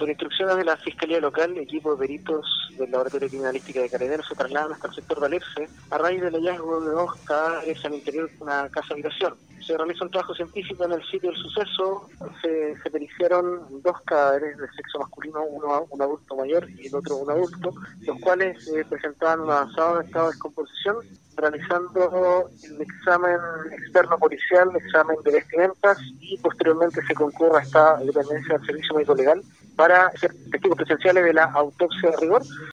Por instrucciones de la Fiscalía Local, equipo de peritos del Laboratorio Criminalística de Carabineros se trasladan hasta el sector de Alerce a raíz del hallazgo de dos cadáveres al interior de una casa habitación. Se realizó un trabajo científico en el sitio del suceso, se, se periciaron dos cadáveres de sexo masculino, uno un adulto mayor y el otro un adulto, los cuales eh, presentaban un avanzado estado de descomposición realizando el examen externo policial, examen de vestimentas y posteriormente se concurra a esta dependencia del Servicio Médico Legal para ser testigos presenciales de la autopsia de rigor